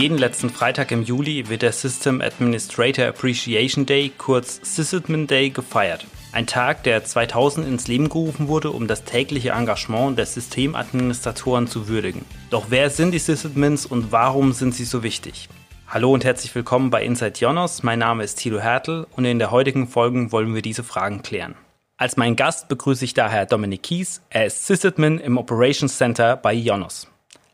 Jeden letzten Freitag im Juli wird der System Administrator Appreciation Day, kurz Sysadmin Day, gefeiert. Ein Tag, der 2000 ins Leben gerufen wurde, um das tägliche Engagement der Systemadministratoren zu würdigen. Doch wer sind die Sysadmins und warum sind sie so wichtig? Hallo und herzlich willkommen bei Inside Jonos. Mein Name ist Thilo Hertel und in der heutigen Folge wollen wir diese Fragen klären. Als meinen Gast begrüße ich daher Dominik Kies. Er ist Sysadmin im Operations Center bei Jonos.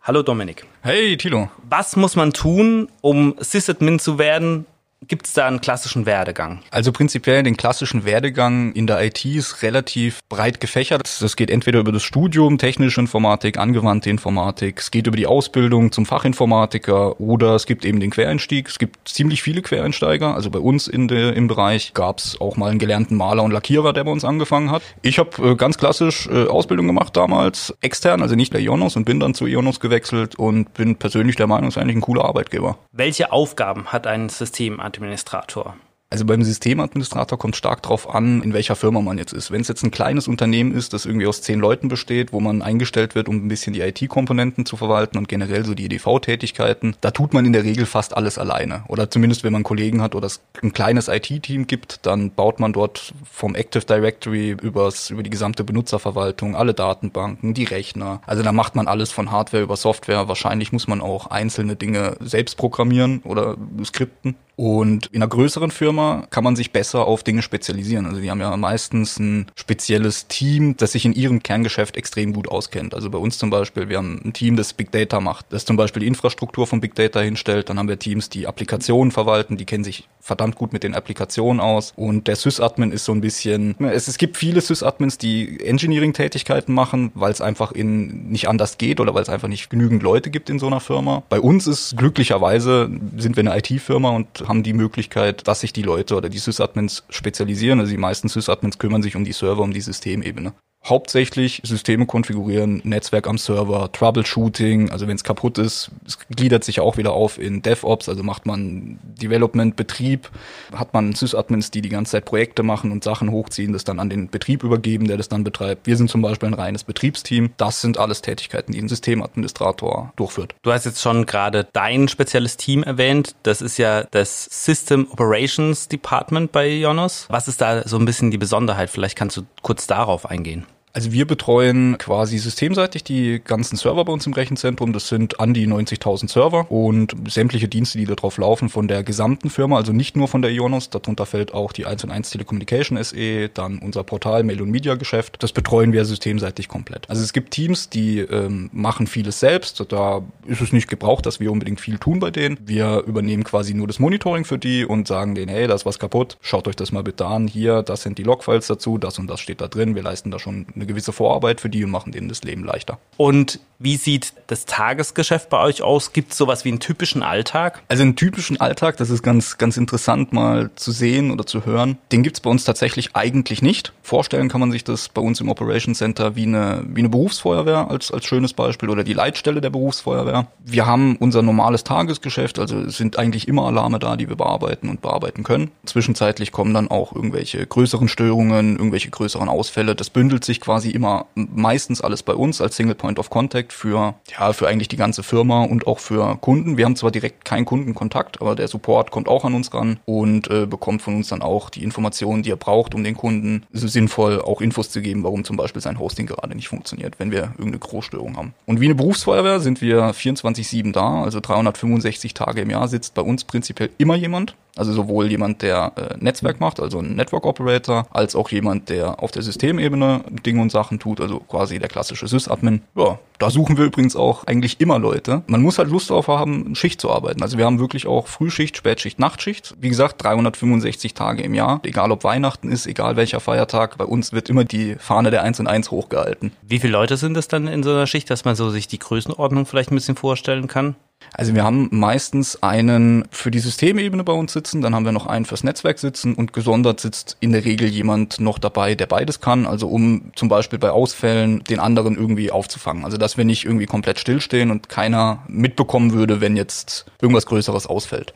Hallo Dominik. Hey Tilo. Was muss man tun, um Sysadmin zu werden Gibt es da einen klassischen Werdegang? Also prinzipiell den klassischen Werdegang in der IT ist relativ breit gefächert. Das geht entweder über das Studium, technische Informatik, angewandte Informatik, es geht über die Ausbildung zum Fachinformatiker oder es gibt eben den Quereinstieg. Es gibt ziemlich viele Quereinsteiger. Also bei uns in de, im Bereich gab es auch mal einen gelernten Maler und Lackierer, der bei uns angefangen hat. Ich habe äh, ganz klassisch äh, Ausbildung gemacht damals, extern, also nicht bei Ionos und bin dann zu Ionos gewechselt und bin persönlich der Meinung, es ist eigentlich ein cooler Arbeitgeber. Welche Aufgaben hat ein System Administrator. Also beim Systemadministrator kommt stark darauf an, in welcher Firma man jetzt ist. Wenn es jetzt ein kleines Unternehmen ist, das irgendwie aus zehn Leuten besteht, wo man eingestellt wird, um ein bisschen die IT-Komponenten zu verwalten und generell so die EDV-Tätigkeiten, da tut man in der Regel fast alles alleine. Oder zumindest, wenn man Kollegen hat oder es ein kleines IT-Team gibt, dann baut man dort vom Active Directory übers, über die gesamte Benutzerverwaltung, alle Datenbanken, die Rechner. Also da macht man alles von Hardware über Software. Wahrscheinlich muss man auch einzelne Dinge selbst programmieren oder skripten. Und in einer größeren Firma kann man sich besser auf Dinge spezialisieren. Also die haben ja meistens ein spezielles Team, das sich in ihrem Kerngeschäft extrem gut auskennt. Also bei uns zum Beispiel, wir haben ein Team, das Big Data macht, das zum Beispiel die Infrastruktur von Big Data hinstellt. Dann haben wir Teams, die Applikationen verwalten, die kennen sich verdammt gut mit den Applikationen aus. Und der Sysadmin ist so ein bisschen, es, es gibt viele Sysadmins, die Engineering-Tätigkeiten machen, weil es einfach in nicht anders geht oder weil es einfach nicht genügend Leute gibt in so einer Firma. Bei uns ist glücklicherweise sind wir eine IT-Firma und haben die Möglichkeit, dass sich die Leute oder die Sysadmins spezialisieren. Also die meisten Sysadmins kümmern sich um die Server, um die Systemebene hauptsächlich Systeme konfigurieren, Netzwerk am Server, Troubleshooting, also wenn es kaputt ist, es gliedert sich auch wieder auf in DevOps, also macht man Development, Betrieb, hat man Sysadmins, die die ganze Zeit Projekte machen und Sachen hochziehen, das dann an den Betrieb übergeben, der das dann betreibt. Wir sind zum Beispiel ein reines Betriebsteam. Das sind alles Tätigkeiten, die ein Systemadministrator durchführt. Du hast jetzt schon gerade dein spezielles Team erwähnt. Das ist ja das System Operations Department bei Jonos. Was ist da so ein bisschen die Besonderheit? Vielleicht kannst du kurz darauf eingehen. Also wir betreuen quasi systemseitig die ganzen Server bei uns im Rechenzentrum. Das sind an die 90.000 Server und sämtliche Dienste, die darauf laufen von der gesamten Firma, also nicht nur von der Ionos. Darunter fällt auch die 1 und 1 Telecommunication SE, dann unser Portal Mail und Media Geschäft. Das betreuen wir systemseitig komplett. Also es gibt Teams, die ähm, machen vieles selbst. Da ist es nicht gebraucht, dass wir unbedingt viel tun bei denen. Wir übernehmen quasi nur das Monitoring für die und sagen denen, hey, da ist was kaputt. Schaut euch das mal bitte an. Hier, das sind die Logfiles dazu, das und das steht da drin. Wir leisten da schon eine gewisse Vorarbeit für die und machen denen das Leben leichter. Und wie sieht das Tagesgeschäft bei euch aus? Gibt es sowas wie einen typischen Alltag? Also einen typischen Alltag, das ist ganz, ganz interessant mal zu sehen oder zu hören. Den gibt es bei uns tatsächlich eigentlich nicht. Vorstellen kann man sich das bei uns im Operation Center wie eine, wie eine Berufsfeuerwehr als, als schönes Beispiel oder die Leitstelle der Berufsfeuerwehr. Wir haben unser normales Tagesgeschäft, also es sind eigentlich immer Alarme da, die wir bearbeiten und bearbeiten können. Zwischenzeitlich kommen dann auch irgendwelche größeren Störungen, irgendwelche größeren Ausfälle. Das bündelt sich quasi immer meistens alles bei uns als Single Point of Contact für, ja, für eigentlich die ganze Firma und auch für Kunden. Wir haben zwar direkt keinen Kundenkontakt, aber der Support kommt auch an uns ran und äh, bekommt von uns dann auch die Informationen, die er braucht, um den Kunden sinnvoll auch Infos zu geben, warum zum Beispiel sein Hosting gerade nicht funktioniert, wenn wir irgendeine Großstörung haben. Und wie eine Berufsfeuerwehr sind wir 24-7 da, also 365 Tage im Jahr sitzt bei uns prinzipiell immer jemand. Also sowohl jemand, der äh, Netzwerk macht, also ein Network Operator, als auch jemand, der auf der Systemebene Dinge und Sachen tut, also quasi der klassische Sysadmin. Ja, da suchen wir übrigens auch eigentlich immer Leute. Man muss halt Lust darauf haben, Schicht zu arbeiten. Also wir haben wirklich auch Frühschicht, Spätschicht, Nachtschicht. Wie gesagt, 365 Tage im Jahr. Egal ob Weihnachten ist, egal welcher Feiertag. Bei uns wird immer die Fahne der 1 und 1 hochgehalten. Wie viele Leute sind es dann in so einer Schicht, dass man so sich die Größenordnung vielleicht ein bisschen vorstellen kann? Also wir haben meistens einen für die Systemebene bei uns sitzen, dann haben wir noch einen fürs Netzwerk sitzen und gesondert sitzt in der Regel jemand noch dabei, der beides kann, also um zum Beispiel bei Ausfällen den anderen irgendwie aufzufangen. Also dass wir nicht irgendwie komplett stillstehen und keiner mitbekommen würde, wenn jetzt irgendwas Größeres ausfällt.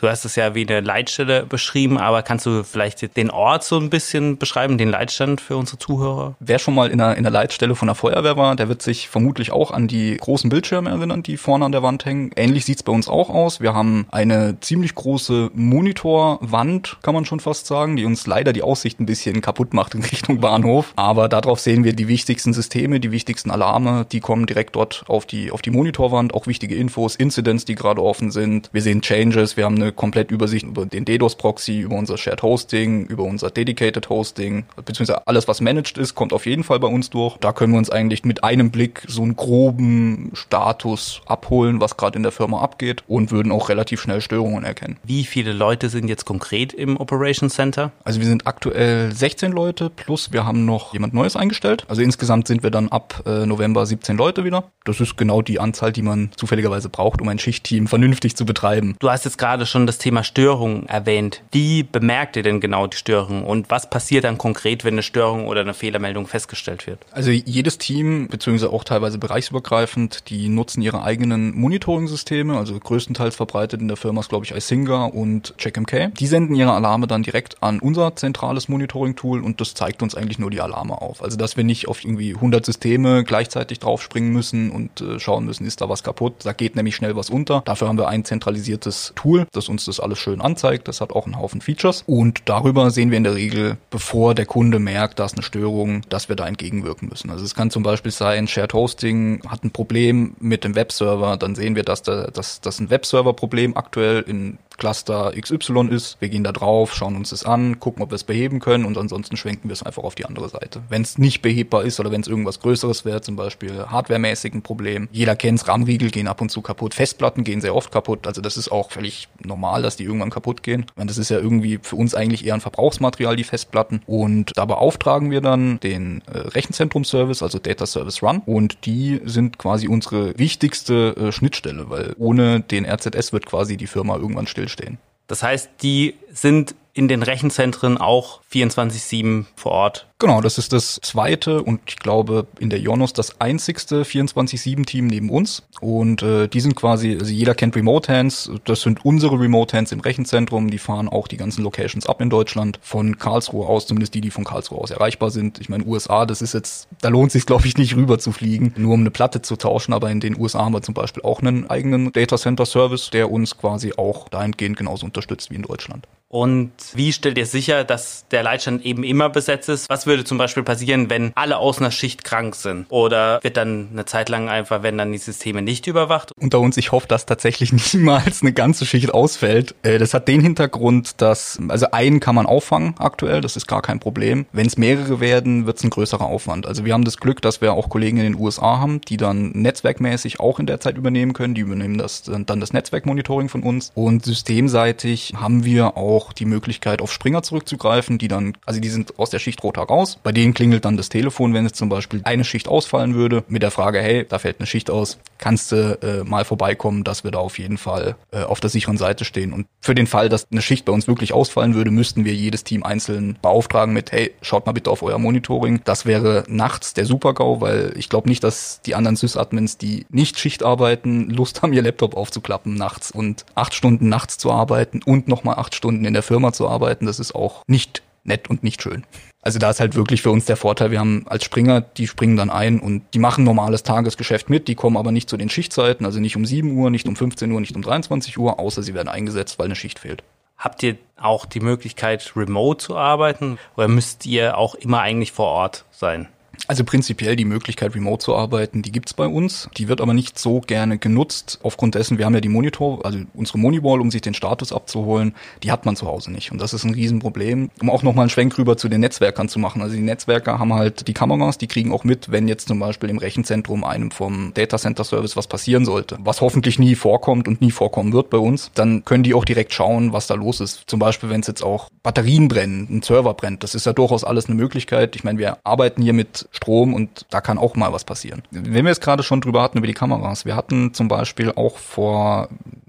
Du hast es ja wie eine Leitstelle beschrieben, aber kannst du vielleicht den Ort so ein bisschen beschreiben, den Leitstand für unsere Zuhörer? Wer schon mal in der, in der Leitstelle von der Feuerwehr war, der wird sich vermutlich auch an die großen Bildschirme erinnern, die vorne an der Wand hängen. Ähnlich sieht's bei uns auch aus. Wir haben eine ziemlich große Monitorwand, kann man schon fast sagen, die uns leider die Aussicht ein bisschen kaputt macht in Richtung Bahnhof. Aber darauf sehen wir die wichtigsten Systeme, die wichtigsten Alarme, die kommen direkt dort auf die, auf die Monitorwand, auch wichtige Infos, Incidents, die gerade offen sind. Wir sehen Changes, wir haben eine komplett Übersicht über den DDoS-Proxy, über unser Shared Hosting, über unser Dedicated Hosting, beziehungsweise alles, was managed ist, kommt auf jeden Fall bei uns durch. Da können wir uns eigentlich mit einem Blick so einen groben Status abholen, was gerade in der Firma abgeht und würden auch relativ schnell Störungen erkennen. Wie viele Leute sind jetzt konkret im Operation Center? Also wir sind aktuell 16 Leute plus wir haben noch jemand Neues eingestellt. Also insgesamt sind wir dann ab äh, November 17 Leute wieder. Das ist genau die Anzahl, die man zufälligerweise braucht, um ein Schichtteam vernünftig zu betreiben. Du hast jetzt gerade schon das Thema Störung erwähnt. Wie bemerkt ihr denn genau die Störung und was passiert dann konkret, wenn eine Störung oder eine Fehlermeldung festgestellt wird? Also jedes Team, beziehungsweise auch teilweise bereichsübergreifend, die nutzen ihre eigenen Monitoring-Systeme, also größtenteils verbreitet in der Firma ist, glaube ich, Isinga und CheckMK. Die senden ihre Alarme dann direkt an unser zentrales Monitoring-Tool und das zeigt uns eigentlich nur die Alarme auf. Also dass wir nicht auf irgendwie 100 Systeme gleichzeitig draufspringen müssen und äh, schauen müssen, ist da was kaputt. Da geht nämlich schnell was unter. Dafür haben wir ein zentralisiertes Tool, das uns das alles schön anzeigt. Das hat auch einen Haufen Features. Und darüber sehen wir in der Regel, bevor der Kunde merkt, da ist eine Störung, dass wir da entgegenwirken müssen. Also es kann zum Beispiel sein, Shared Hosting hat ein Problem mit dem Webserver. Dann sehen wir, dass da, dass, dass ein Webserver-Problem aktuell in Cluster XY ist. Wir gehen da drauf, schauen uns das an, gucken, ob wir es beheben können und ansonsten schwenken wir es einfach auf die andere Seite. Wenn es nicht behebbar ist oder wenn es irgendwas Größeres wäre, zum Beispiel hardwaremäßig ein Problem. Jeder kennt RAM-Riegel gehen ab und zu kaputt, Festplatten gehen sehr oft kaputt. Also das ist auch völlig normal, dass die irgendwann kaputt gehen. Meine, das ist ja irgendwie für uns eigentlich eher ein Verbrauchsmaterial, die Festplatten. Und da beauftragen wir dann den äh, Rechenzentrum-Service, also Data Service Run. Und die sind quasi unsere wichtigste äh, Schnittstelle, weil ohne den RZS wird quasi die Firma irgendwann stillstehen. Das heißt, die sind in den Rechenzentren auch 24-7 vor Ort. Genau, das ist das zweite und ich glaube in der Ionos das einzigste 24-7-Team neben uns. Und äh, die sind quasi, also jeder kennt Remote Hands, das sind unsere Remote Hands im Rechenzentrum, die fahren auch die ganzen Locations ab in Deutschland, von Karlsruhe aus, zumindest die, die von Karlsruhe aus erreichbar sind. Ich meine, USA, das ist jetzt, da lohnt sich glaube ich nicht rüber zu fliegen, nur um eine Platte zu tauschen, aber in den USA haben wir zum Beispiel auch einen eigenen Data Center Service, der uns quasi auch dahingehend genauso unterstützt wie in Deutschland. Und wie stellt ihr sicher, dass der Leitstand eben immer besetzt ist? Was würde zum Beispiel passieren, wenn alle aus einer Schicht krank sind? Oder wird dann eine Zeit lang einfach, wenn dann die Systeme nicht überwacht? Unter uns, ich hoffe, dass tatsächlich niemals eine ganze Schicht ausfällt. Äh, das hat den Hintergrund, dass, also einen kann man auffangen aktuell, das ist gar kein Problem. Wenn es mehrere werden, wird es ein größerer Aufwand. Also wir haben das Glück, dass wir auch Kollegen in den USA haben, die dann netzwerkmäßig auch in der Zeit übernehmen können. Die übernehmen das, dann das Netzwerkmonitoring von uns. Und systemseitig haben wir auch die Möglichkeit, auf Springer zurückzugreifen, die dann, also die sind aus der Schicht roter raus. Bei denen klingelt dann das Telefon, wenn es zum Beispiel eine Schicht ausfallen würde, mit der Frage, hey, da fällt eine Schicht aus, kannst du äh, mal vorbeikommen, dass wir da auf jeden Fall äh, auf der sicheren Seite stehen. Und für den Fall, dass eine Schicht bei uns wirklich ausfallen würde, müssten wir jedes Team einzeln beauftragen mit, hey, schaut mal bitte auf euer Monitoring. Das wäre nachts der Supergau, weil ich glaube nicht, dass die anderen Sys-Admins, die nicht Schicht arbeiten, Lust haben, ihr Laptop aufzuklappen nachts und acht Stunden nachts zu arbeiten und nochmal acht Stunden in der Firma zu arbeiten, das ist auch nicht nett und nicht schön. Also da ist halt wirklich für uns der Vorteil, wir haben als Springer, die springen dann ein und die machen normales Tagesgeschäft mit, die kommen aber nicht zu den Schichtzeiten, also nicht um 7 Uhr, nicht um 15 Uhr, nicht um 23 Uhr, außer sie werden eingesetzt, weil eine Schicht fehlt. Habt ihr auch die Möglichkeit, remote zu arbeiten oder müsst ihr auch immer eigentlich vor Ort sein? Also prinzipiell die Möglichkeit, remote zu arbeiten, die gibt's bei uns. Die wird aber nicht so gerne genutzt. Aufgrund dessen, wir haben ja die Monitor, also unsere Moneywall, um sich den Status abzuholen, die hat man zu Hause nicht. Und das ist ein Riesenproblem. Um auch nochmal einen Schwenk rüber zu den Netzwerkern zu machen. Also die Netzwerker haben halt die Kameras, die kriegen auch mit, wenn jetzt zum Beispiel im Rechenzentrum einem vom Data Center Service was passieren sollte. Was hoffentlich nie vorkommt und nie vorkommen wird bei uns. Dann können die auch direkt schauen, was da los ist. Zum Beispiel, wenn es jetzt auch Batterien brennen, ein Server brennt. Das ist ja durchaus alles eine Möglichkeit. Ich meine, wir arbeiten hier mit Strom und da kann auch mal was passieren. Wenn wir es gerade schon drüber hatten über die Kameras, wir hatten zum Beispiel auch vor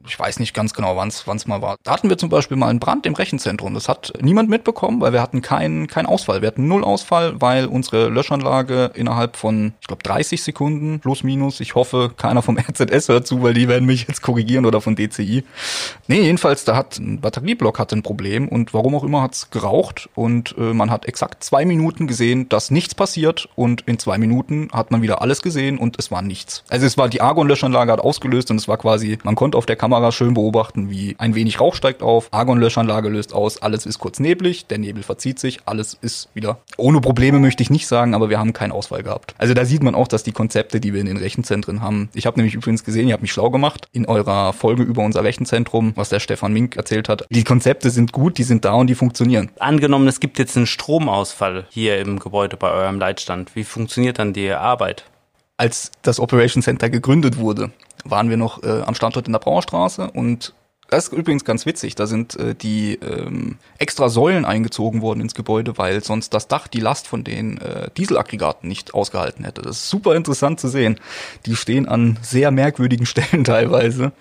ich weiß nicht ganz genau, wann es mal war. Da hatten wir zum Beispiel mal einen Brand im Rechenzentrum. Das hat niemand mitbekommen, weil wir hatten keinen keinen Ausfall. Wir hatten null Ausfall, weil unsere Löschanlage innerhalb von, ich glaube, 30 Sekunden plus minus. Ich hoffe, keiner vom RZS hört zu, weil die werden mich jetzt korrigieren oder von DCI. Nee, jedenfalls, da hat ein Batterieblock hatte ein Problem und warum auch immer hat's geraucht und äh, man hat exakt zwei Minuten gesehen, dass nichts passiert und in zwei Minuten hat man wieder alles gesehen und es war nichts. Also es war die Argon-Löschanlage hat ausgelöst und es war quasi, man konnte auf der Kamera schön beobachten, wie ein wenig Rauch steigt auf, Argonlöschanlage löst aus, alles ist kurz neblig, der Nebel verzieht sich, alles ist wieder ohne Probleme möchte ich nicht sagen, aber wir haben keinen Ausfall gehabt. Also da sieht man auch, dass die Konzepte, die wir in den Rechenzentren haben, ich habe nämlich übrigens gesehen, ihr habt mich schlau gemacht in eurer Folge über unser Rechenzentrum, was der Stefan Mink erzählt hat. Die Konzepte sind gut, die sind da und die funktionieren. Angenommen, es gibt jetzt einen Stromausfall hier im Gebäude bei eurem Leitstand. Wie funktioniert dann die Arbeit? Als das Operation Center gegründet wurde, waren wir noch äh, am Standort in der Brauerstraße und das ist übrigens ganz witzig. Da sind äh, die ähm, extra Säulen eingezogen worden ins Gebäude, weil sonst das Dach die Last von den äh, Dieselaggregaten nicht ausgehalten hätte. Das ist super interessant zu sehen. Die stehen an sehr merkwürdigen Stellen teilweise.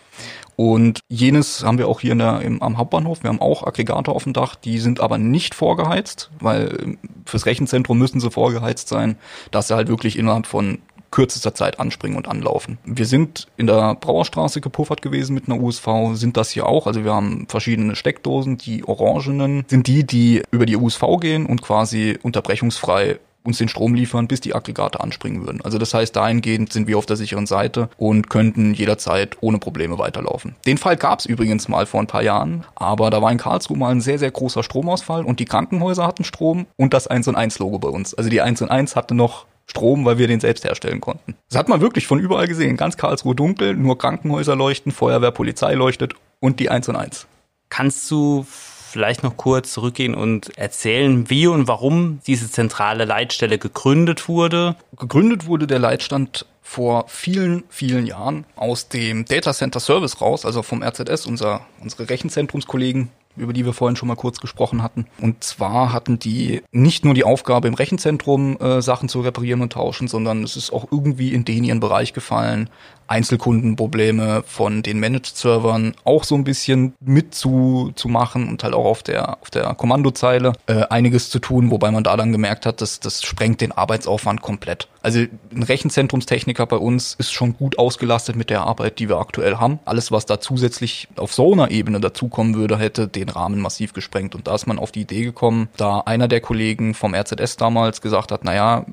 Und jenes haben wir auch hier in der, im, am Hauptbahnhof. Wir haben auch Aggregate auf dem Dach, die sind aber nicht vorgeheizt, weil ähm, fürs Rechenzentrum müssen sie vorgeheizt sein, dass sie halt wirklich innerhalb von kürzester Zeit anspringen und anlaufen. Wir sind in der Brauerstraße gepuffert gewesen mit einer USV, sind das hier auch. Also wir haben verschiedene Steckdosen. Die orangenen sind die, die über die USV gehen und quasi unterbrechungsfrei uns den Strom liefern, bis die Aggregate anspringen würden. Also das heißt, dahingehend sind wir auf der sicheren Seite und könnten jederzeit ohne Probleme weiterlaufen. Den Fall gab es übrigens mal vor ein paar Jahren, aber da war in Karlsruhe mal ein sehr, sehr großer Stromausfall und die Krankenhäuser hatten Strom und das 1 und 1 Logo bei uns. Also die 1 und 1 hatte noch Strom, weil wir den selbst herstellen konnten. Das hat man wirklich von überall gesehen. Ganz Karlsruhe dunkel, nur Krankenhäuser leuchten, Feuerwehr, Polizei leuchtet und die 1 und 1. Kannst du vielleicht noch kurz zurückgehen und erzählen, wie und warum diese zentrale Leitstelle gegründet wurde? Gegründet wurde der Leitstand vor vielen, vielen Jahren aus dem Data Center Service raus, also vom RZS, unser, unsere Rechenzentrumskollegen über die wir vorhin schon mal kurz gesprochen hatten. Und zwar hatten die nicht nur die Aufgabe, im Rechenzentrum äh, Sachen zu reparieren und tauschen, sondern es ist auch irgendwie in den ihren Bereich gefallen, Einzelkundenprobleme von den Managed-Servern auch so ein bisschen mit zu, zu machen und halt auch auf der, auf der Kommandozeile äh, einiges zu tun, wobei man da dann gemerkt hat, dass das sprengt den Arbeitsaufwand komplett. Also ein Rechenzentrumstechniker bei uns ist schon gut ausgelastet mit der Arbeit, die wir aktuell haben. Alles, was da zusätzlich auf so einer Ebene dazukommen würde, hätte den Rahmen massiv gesprengt. Und da ist man auf die Idee gekommen, da einer der Kollegen vom RZS damals gesagt hat, naja,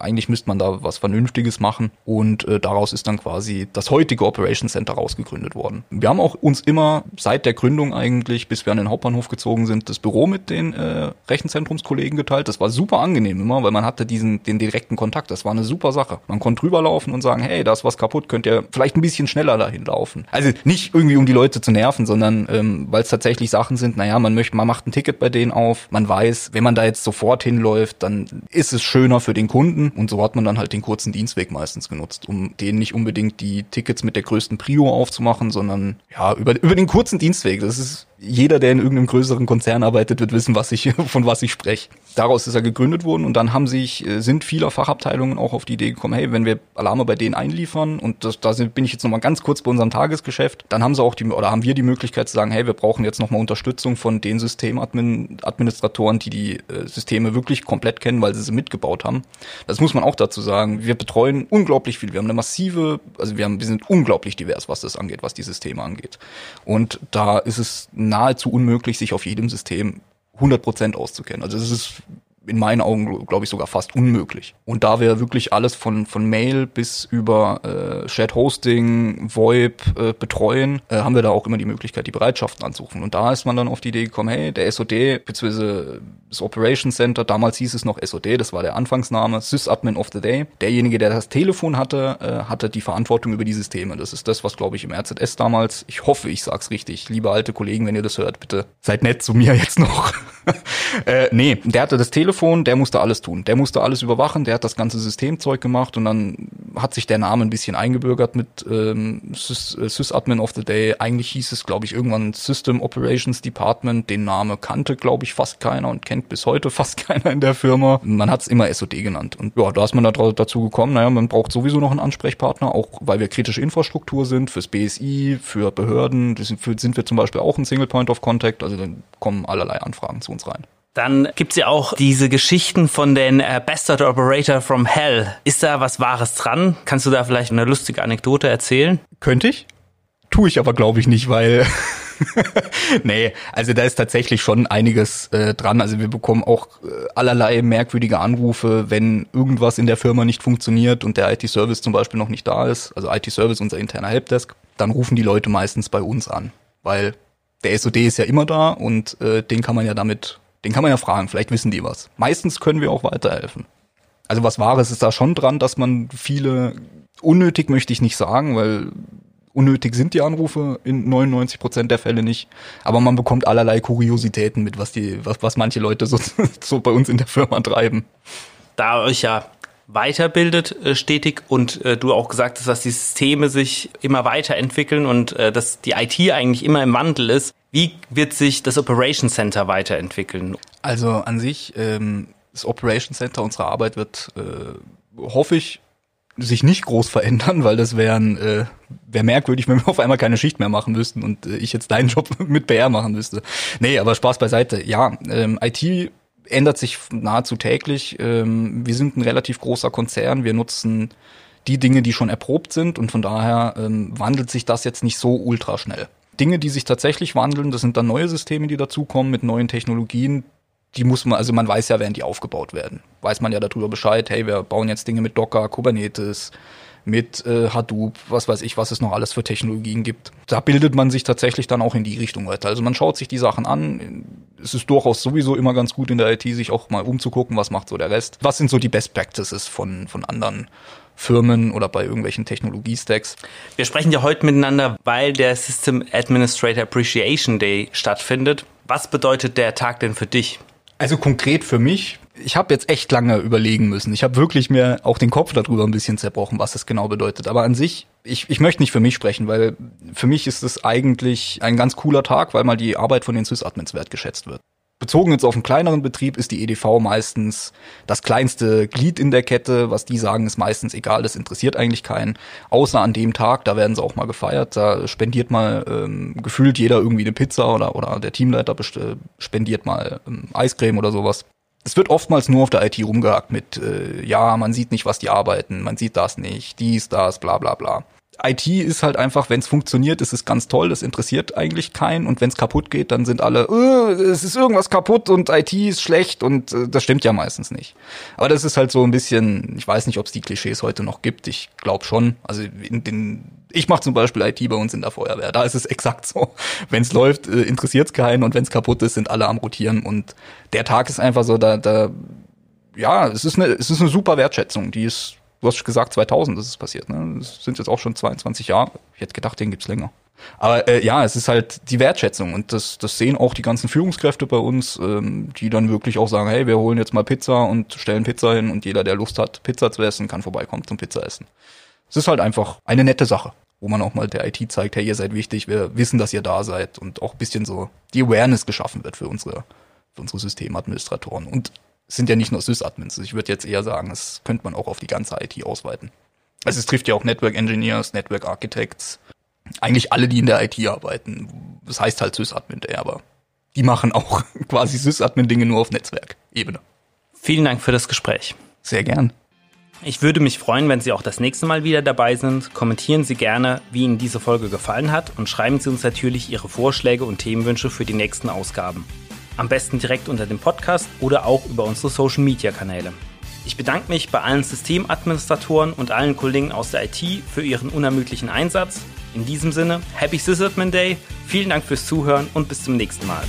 eigentlich müsste man da was Vernünftiges machen. Und äh, daraus ist dann quasi das heutige Operation Center rausgegründet worden. Wir haben auch uns immer seit der Gründung eigentlich, bis wir an den Hauptbahnhof gezogen sind, das Büro mit den äh, Rechenzentrumskollegen geteilt. Das war super angenehm immer, weil man hatte diesen den direkten Kontakt. Das war eine super Sache. Man konnte drüber laufen und sagen, hey, da ist was kaputt, könnt ihr vielleicht ein bisschen schneller dahin laufen. Also nicht irgendwie um die Leute zu nerven, sondern ähm, weil es tatsächlich Sachen sind, naja, man möchte, man macht ein Ticket bei denen auf, man weiß, wenn man da jetzt sofort hinläuft, dann ist es schöner für den Kunden und so hat man dann halt den kurzen Dienstweg meistens genutzt, um denen nicht unbedingt die die Tickets mit der größten Prio aufzumachen, sondern ja, über, über den kurzen Dienstweg. Das ist jeder, der in irgendeinem größeren Konzern arbeitet, wird wissen, was ich, von was ich spreche. Daraus ist er gegründet worden und dann haben sich, äh, sind viele Fachabteilungen auch auf die Idee gekommen, hey, wenn wir Alarme bei denen einliefern und das, da bin ich jetzt nochmal ganz kurz bei unserem Tagesgeschäft, dann haben sie auch die, oder haben wir die Möglichkeit zu sagen, hey, wir brauchen jetzt nochmal Unterstützung von den Systemadministratoren, die die äh, Systeme wirklich komplett kennen, weil sie sie mitgebaut haben. Das muss man auch dazu sagen. Wir betreuen unglaublich viel. Wir haben eine massive, also wir haben, wir sind unglaublich divers, was das angeht, was die Systeme angeht. Und da ist es nahezu unmöglich, sich auf jedem System 100% auszukennen. Also es ist in meinen Augen, glaube ich, sogar fast unmöglich. Und da wir wirklich alles von, von Mail bis über äh, Chat Hosting, VoIP äh, betreuen, äh, haben wir da auch immer die Möglichkeit, die Bereitschaften anzurufen. Und da ist man dann auf die Idee gekommen, hey, der SOD, beziehungsweise das Operation Center, damals hieß es noch SOD, das war der Anfangsname, Sysadmin of the Day. Derjenige, der das Telefon hatte, äh, hatte die Verantwortung über die Systeme. Das ist das, was, glaube ich, im RZS damals, ich hoffe, ich sag's richtig, liebe alte Kollegen, wenn ihr das hört, bitte seid nett zu mir jetzt noch. äh, nee, der hatte das Telefon, der musste alles tun. Der musste alles überwachen, der hat das ganze Systemzeug gemacht und dann hat sich der Name ein bisschen eingebürgert mit ähm, äh, Sysadmin of the Day. Eigentlich hieß es, glaube ich, irgendwann System Operations Department. Den Name kannte, glaube ich, fast keiner und kennt bis heute fast keiner in der Firma. Man hat es immer SOD genannt. Und ja, da ist man da dazu gekommen, naja, man braucht sowieso noch einen Ansprechpartner, auch weil wir kritische Infrastruktur sind, fürs BSI, für Behörden. Sind wir zum Beispiel auch ein Single Point of Contact. Also dann kommen allerlei Anfragen zu uns rein. Dann gibt's ja auch diese Geschichten von den äh, Bastard Operator from Hell. Ist da was Wahres dran? Kannst du da vielleicht eine lustige Anekdote erzählen? Könnte ich. Tue ich aber, glaube ich, nicht, weil nee, also da ist tatsächlich schon einiges äh, dran. Also wir bekommen auch äh, allerlei merkwürdige Anrufe, wenn irgendwas in der Firma nicht funktioniert und der IT-Service zum Beispiel noch nicht da ist. Also IT-Service, unser interner Helpdesk. Dann rufen die Leute meistens bei uns an, weil der SOD ist ja immer da und äh, den kann man ja damit den kann man ja fragen, vielleicht wissen die was. Meistens können wir auch weiterhelfen. Also was Wahres ist da schon dran, dass man viele, unnötig möchte ich nicht sagen, weil unnötig sind die Anrufe in 99 Prozent der Fälle nicht. Aber man bekommt allerlei Kuriositäten mit, was die, was, was manche Leute so, so bei uns in der Firma treiben. Da euch ja weiterbildet äh, stetig und äh, du auch gesagt hast, dass die Systeme sich immer weiterentwickeln und äh, dass die IT eigentlich immer im Wandel ist. Wie wird sich das Operation Center weiterentwickeln? Also an sich, ähm, das Operation Center unserer Arbeit wird, äh, hoffe ich, sich nicht groß verändern, weil das wäre äh, wär merkwürdig, wenn wir auf einmal keine Schicht mehr machen müssten und äh, ich jetzt deinen Job mit PR machen müsste. Nee, aber Spaß beiseite. Ja, ähm, IT ändert sich nahezu täglich. Ähm, wir sind ein relativ großer Konzern. Wir nutzen die Dinge, die schon erprobt sind und von daher ähm, wandelt sich das jetzt nicht so ultra schnell. Dinge, die sich tatsächlich wandeln, das sind dann neue Systeme, die dazukommen mit neuen Technologien. Die muss man, also man weiß ja, während die aufgebaut werden. Weiß man ja darüber Bescheid, hey, wir bauen jetzt Dinge mit Docker, Kubernetes, mit äh, Hadoop, was weiß ich, was es noch alles für Technologien gibt. Da bildet man sich tatsächlich dann auch in die Richtung weiter. Also man schaut sich die Sachen an. Es ist durchaus sowieso immer ganz gut in der IT, sich auch mal umzugucken, was macht so der Rest. Was sind so die Best Practices von, von anderen Firmen oder bei irgendwelchen Technologiestacks. Wir sprechen ja heute miteinander, weil der System Administrator Appreciation Day stattfindet. Was bedeutet der Tag denn für dich? Also konkret für mich, ich habe jetzt echt lange überlegen müssen. Ich habe wirklich mir auch den Kopf darüber ein bisschen zerbrochen, was das genau bedeutet. Aber an sich, ich, ich möchte nicht für mich sprechen, weil für mich ist es eigentlich ein ganz cooler Tag, weil mal die Arbeit von den Sys-Admins wertgeschätzt wird. Bezogen jetzt auf einen kleineren Betrieb ist die EDV meistens das kleinste Glied in der Kette. Was die sagen, ist meistens egal, das interessiert eigentlich keinen. Außer an dem Tag, da werden sie auch mal gefeiert. Da spendiert mal ähm, gefühlt jeder irgendwie eine Pizza oder, oder der Teamleiter spendiert mal ähm, Eiscreme oder sowas. Es wird oftmals nur auf der IT rumgehakt mit, äh, ja, man sieht nicht, was die arbeiten, man sieht das nicht, dies, das, bla bla bla. IT ist halt einfach, wenn es funktioniert, ist es ganz toll, das interessiert eigentlich keinen. Und wenn es kaputt geht, dann sind alle, äh, es ist irgendwas kaputt und IT ist schlecht und äh, das stimmt ja meistens nicht. Aber das ist halt so ein bisschen, ich weiß nicht, ob es die Klischees heute noch gibt. Ich glaube schon. Also in den, ich mache zum Beispiel IT bei uns in der Feuerwehr. Da ist es exakt so. Wenn es läuft, äh, interessiert es keinen und wenn es kaputt ist, sind alle am rotieren. Und der Tag ist einfach so, da, da ja, es ist eine, es ist eine super Wertschätzung. Die ist Du hast gesagt 2000 ist es passiert. Ne? Das sind jetzt auch schon 22 Jahre. Ich hätte gedacht, den gibt's länger. Aber äh, ja, es ist halt die Wertschätzung und das, das sehen auch die ganzen Führungskräfte bei uns, ähm, die dann wirklich auch sagen, hey, wir holen jetzt mal Pizza und stellen Pizza hin und jeder, der Lust hat, Pizza zu essen, kann vorbeikommen zum Pizza essen. Es ist halt einfach eine nette Sache, wo man auch mal der IT zeigt, hey, ihr seid wichtig, wir wissen, dass ihr da seid und auch bisschen so die Awareness geschaffen wird für unsere, für unsere Systemadministratoren. Und sind ja nicht nur Sys-Admins. Ich würde jetzt eher sagen, das könnte man auch auf die ganze IT ausweiten. Also es trifft ja auch Network Engineers, Network Architects, eigentlich alle, die in der IT arbeiten. Das heißt halt Sys-Admin, aber die machen auch quasi Sys-Admin-Dinge nur auf Netzwerkebene. Vielen Dank für das Gespräch. Sehr gern. Ich würde mich freuen, wenn Sie auch das nächste Mal wieder dabei sind. Kommentieren Sie gerne, wie Ihnen diese Folge gefallen hat und schreiben Sie uns natürlich Ihre Vorschläge und Themenwünsche für die nächsten Ausgaben. Am besten direkt unter dem Podcast oder auch über unsere Social Media Kanäle. Ich bedanke mich bei allen Systemadministratoren und allen Kollegen aus der IT für ihren unermüdlichen Einsatz. In diesem Sinne, Happy Sysadmin Day, vielen Dank fürs Zuhören und bis zum nächsten Mal.